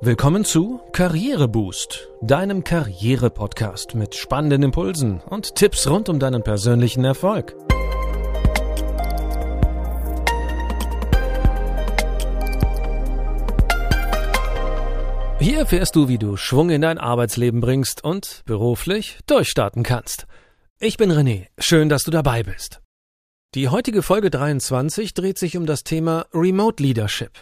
Willkommen zu Karriereboost, deinem Karriere-Podcast mit spannenden Impulsen und Tipps rund um deinen persönlichen Erfolg. Hier erfährst du, wie du Schwung in dein Arbeitsleben bringst und beruflich durchstarten kannst. Ich bin René, schön, dass du dabei bist. Die heutige Folge 23 dreht sich um das Thema Remote Leadership.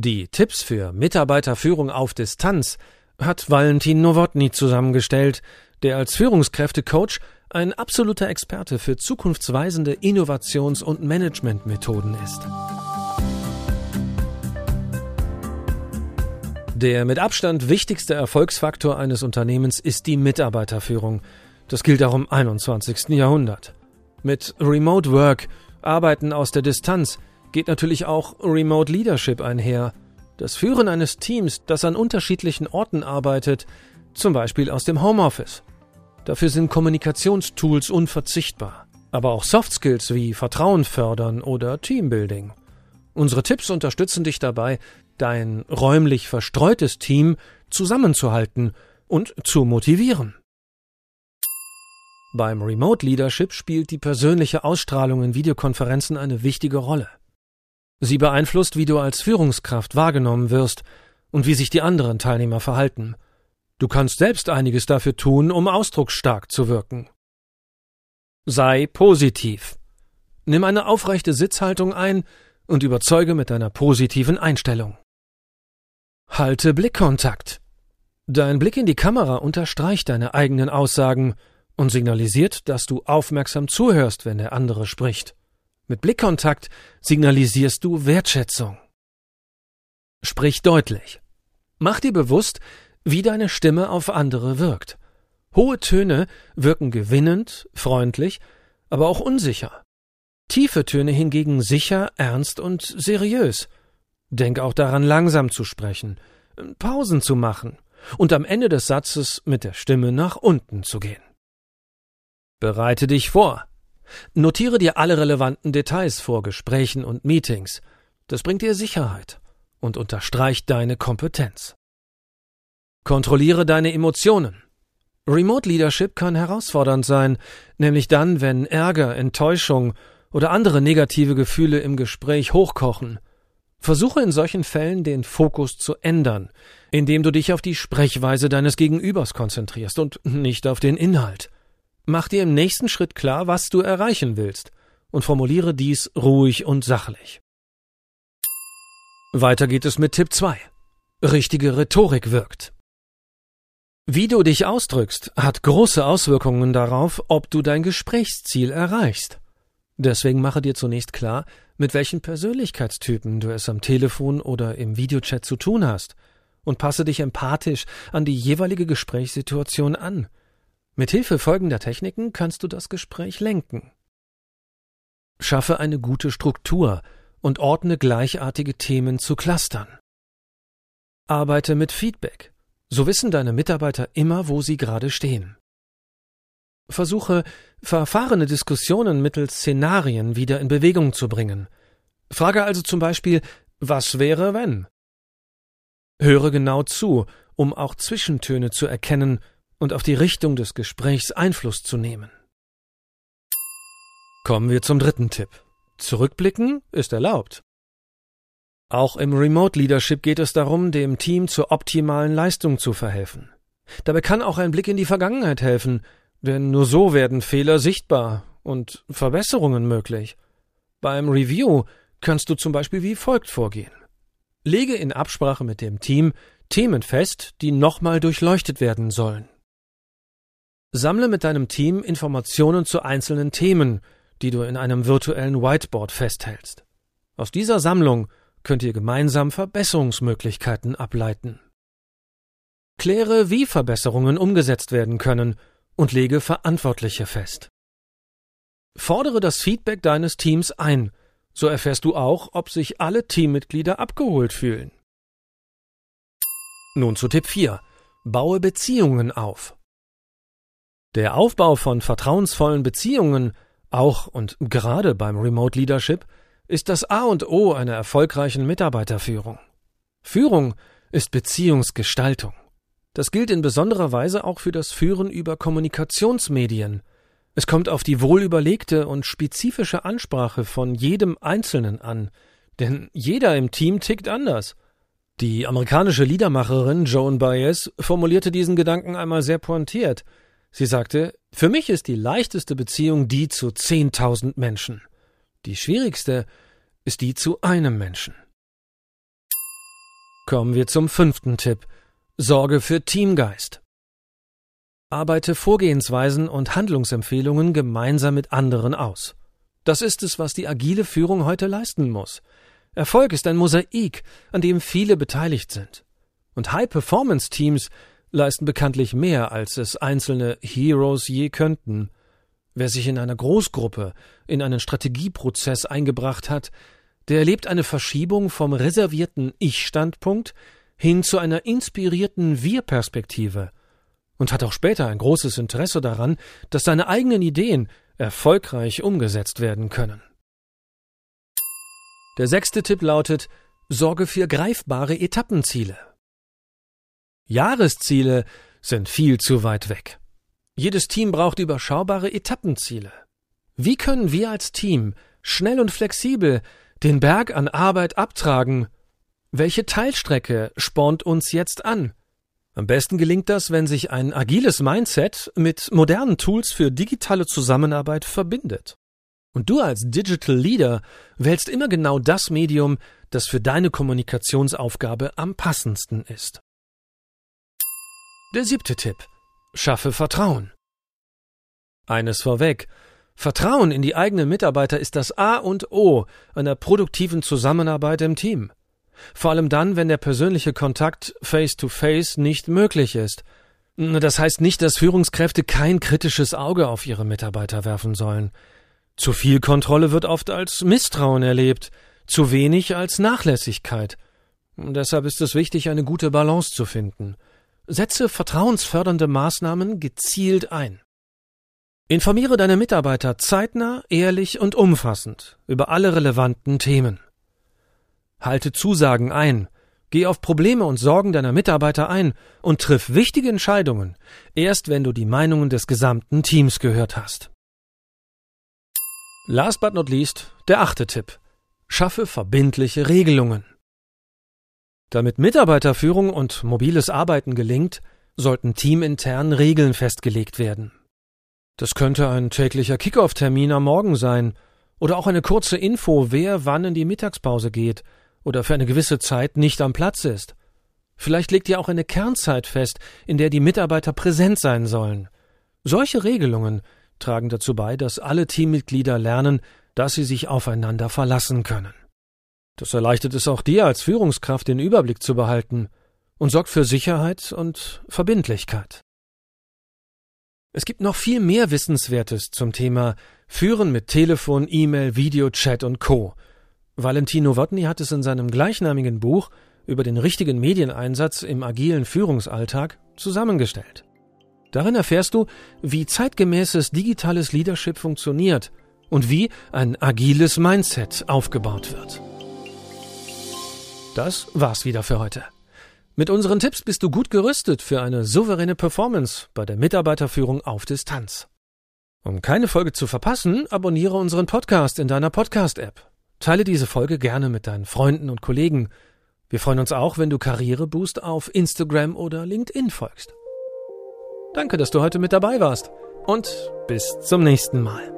Die Tipps für Mitarbeiterführung auf Distanz hat Valentin Nowotny zusammengestellt, der als Führungskräftecoach ein absoluter Experte für zukunftsweisende Innovations- und Managementmethoden ist. Der mit Abstand wichtigste Erfolgsfaktor eines Unternehmens ist die Mitarbeiterführung. Das gilt auch im 21. Jahrhundert. Mit Remote Work, Arbeiten aus der Distanz, geht natürlich auch Remote Leadership einher. Das Führen eines Teams, das an unterschiedlichen Orten arbeitet, zum Beispiel aus dem Homeoffice. Dafür sind Kommunikationstools unverzichtbar, aber auch Soft Skills wie Vertrauen fördern oder Teambuilding. Unsere Tipps unterstützen dich dabei, dein räumlich verstreutes Team zusammenzuhalten und zu motivieren. Beim Remote Leadership spielt die persönliche Ausstrahlung in Videokonferenzen eine wichtige Rolle. Sie beeinflusst, wie du als Führungskraft wahrgenommen wirst und wie sich die anderen Teilnehmer verhalten. Du kannst selbst einiges dafür tun, um ausdrucksstark zu wirken. Sei positiv. Nimm eine aufrechte Sitzhaltung ein und überzeuge mit deiner positiven Einstellung. Halte Blickkontakt. Dein Blick in die Kamera unterstreicht deine eigenen Aussagen und signalisiert, dass du aufmerksam zuhörst, wenn der andere spricht. Mit Blickkontakt signalisierst du Wertschätzung. Sprich deutlich. Mach dir bewusst, wie deine Stimme auf andere wirkt. Hohe Töne wirken gewinnend, freundlich, aber auch unsicher. Tiefe Töne hingegen sicher, ernst und seriös. Denk auch daran, langsam zu sprechen, Pausen zu machen und am Ende des Satzes mit der Stimme nach unten zu gehen. Bereite dich vor. Notiere dir alle relevanten Details vor Gesprächen und Meetings. Das bringt dir Sicherheit und unterstreicht deine Kompetenz. Kontrolliere deine Emotionen. Remote Leadership kann herausfordernd sein, nämlich dann, wenn Ärger, Enttäuschung oder andere negative Gefühle im Gespräch hochkochen. Versuche in solchen Fällen den Fokus zu ändern, indem du dich auf die Sprechweise deines Gegenübers konzentrierst und nicht auf den Inhalt. Mach dir im nächsten Schritt klar, was du erreichen willst, und formuliere dies ruhig und sachlich. Weiter geht es mit Tipp 2. Richtige Rhetorik wirkt. Wie du dich ausdrückst, hat große Auswirkungen darauf, ob du dein Gesprächsziel erreichst. Deswegen mache dir zunächst klar, mit welchen Persönlichkeitstypen du es am Telefon oder im Videochat zu tun hast, und passe dich empathisch an die jeweilige Gesprächssituation an. Mit Hilfe folgender Techniken kannst du das Gespräch lenken. Schaffe eine gute Struktur und ordne gleichartige Themen zu Clustern. Arbeite mit Feedback. So wissen deine Mitarbeiter immer, wo sie gerade stehen. Versuche, verfahrene Diskussionen mittels Szenarien wieder in Bewegung zu bringen. Frage also zum Beispiel, was wäre, wenn? Höre genau zu, um auch Zwischentöne zu erkennen und auf die Richtung des Gesprächs Einfluss zu nehmen. Kommen wir zum dritten Tipp. Zurückblicken ist erlaubt. Auch im Remote Leadership geht es darum, dem Team zur optimalen Leistung zu verhelfen. Dabei kann auch ein Blick in die Vergangenheit helfen, denn nur so werden Fehler sichtbar und Verbesserungen möglich. Beim Review kannst du zum Beispiel wie folgt vorgehen. Lege in Absprache mit dem Team Themen fest, die nochmal durchleuchtet werden sollen. Sammle mit deinem Team Informationen zu einzelnen Themen, die du in einem virtuellen Whiteboard festhältst. Aus dieser Sammlung könnt ihr gemeinsam Verbesserungsmöglichkeiten ableiten. Kläre, wie Verbesserungen umgesetzt werden können und lege Verantwortliche fest. Fordere das Feedback deines Teams ein, so erfährst du auch, ob sich alle Teammitglieder abgeholt fühlen. Nun zu Tipp 4. Baue Beziehungen auf. Der Aufbau von vertrauensvollen Beziehungen, auch und gerade beim Remote Leadership, ist das A und O einer erfolgreichen Mitarbeiterführung. Führung ist Beziehungsgestaltung. Das gilt in besonderer Weise auch für das Führen über Kommunikationsmedien. Es kommt auf die wohlüberlegte und spezifische Ansprache von jedem Einzelnen an, denn jeder im Team tickt anders. Die amerikanische Liedermacherin Joan Baez formulierte diesen Gedanken einmal sehr pointiert. Sie sagte, für mich ist die leichteste Beziehung die zu zehntausend Menschen. Die schwierigste ist die zu einem Menschen. Kommen wir zum fünften Tipp. Sorge für Teamgeist. Arbeite Vorgehensweisen und Handlungsempfehlungen gemeinsam mit anderen aus. Das ist es, was die agile Führung heute leisten muss. Erfolg ist ein Mosaik, an dem viele beteiligt sind. Und High-Performance-Teams leisten bekanntlich mehr, als es einzelne Heroes je könnten. Wer sich in einer Großgruppe in einen Strategieprozess eingebracht hat, der erlebt eine Verschiebung vom reservierten Ich-Standpunkt hin zu einer inspirierten Wir-Perspektive und hat auch später ein großes Interesse daran, dass seine eigenen Ideen erfolgreich umgesetzt werden können. Der sechste Tipp lautet Sorge für greifbare Etappenziele. Jahresziele sind viel zu weit weg. Jedes Team braucht überschaubare Etappenziele. Wie können wir als Team schnell und flexibel den Berg an Arbeit abtragen welche Teilstrecke spornt uns jetzt an? Am besten gelingt das, wenn sich ein agiles Mindset mit modernen Tools für digitale Zusammenarbeit verbindet. Und du als Digital Leader wählst immer genau das Medium, das für deine Kommunikationsaufgabe am passendsten ist. Der siebte Tipp. Schaffe Vertrauen. Eines vorweg. Vertrauen in die eigenen Mitarbeiter ist das A und O einer produktiven Zusammenarbeit im Team. Vor allem dann, wenn der persönliche Kontakt face-to-face -face nicht möglich ist. Das heißt nicht, dass Führungskräfte kein kritisches Auge auf ihre Mitarbeiter werfen sollen. Zu viel Kontrolle wird oft als Misstrauen erlebt, zu wenig als Nachlässigkeit. Deshalb ist es wichtig, eine gute Balance zu finden. Setze vertrauensfördernde Maßnahmen gezielt ein. Informiere deine Mitarbeiter zeitnah, ehrlich und umfassend über alle relevanten Themen. Halte Zusagen ein, geh auf Probleme und Sorgen deiner Mitarbeiter ein und triff wichtige Entscheidungen, erst wenn du die Meinungen des gesamten Teams gehört hast. Last but not least, der achte Tipp. Schaffe verbindliche Regelungen. Damit Mitarbeiterführung und mobiles Arbeiten gelingt, sollten teamintern Regeln festgelegt werden. Das könnte ein täglicher Kickoff-Termin am Morgen sein oder auch eine kurze Info, wer wann in die Mittagspause geht oder für eine gewisse Zeit nicht am Platz ist. Vielleicht legt ihr auch eine Kernzeit fest, in der die Mitarbeiter präsent sein sollen. Solche Regelungen tragen dazu bei, dass alle Teammitglieder lernen, dass sie sich aufeinander verlassen können. Das erleichtert es auch dir als Führungskraft, den Überblick zu behalten und sorgt für Sicherheit und Verbindlichkeit. Es gibt noch viel mehr Wissenswertes zum Thema Führen mit Telefon, E-Mail, Video, Chat und Co. Valentino Wotny hat es in seinem gleichnamigen Buch über den richtigen Medieneinsatz im agilen Führungsalltag zusammengestellt. Darin erfährst du, wie zeitgemäßes digitales Leadership funktioniert und wie ein agiles Mindset aufgebaut wird. Das war's wieder für heute. Mit unseren Tipps bist du gut gerüstet für eine souveräne Performance bei der Mitarbeiterführung auf Distanz. Um keine Folge zu verpassen, abonniere unseren Podcast in deiner Podcast-App. Teile diese Folge gerne mit deinen Freunden und Kollegen. Wir freuen uns auch, wenn du Karriereboost auf Instagram oder LinkedIn folgst. Danke, dass du heute mit dabei warst und bis zum nächsten Mal.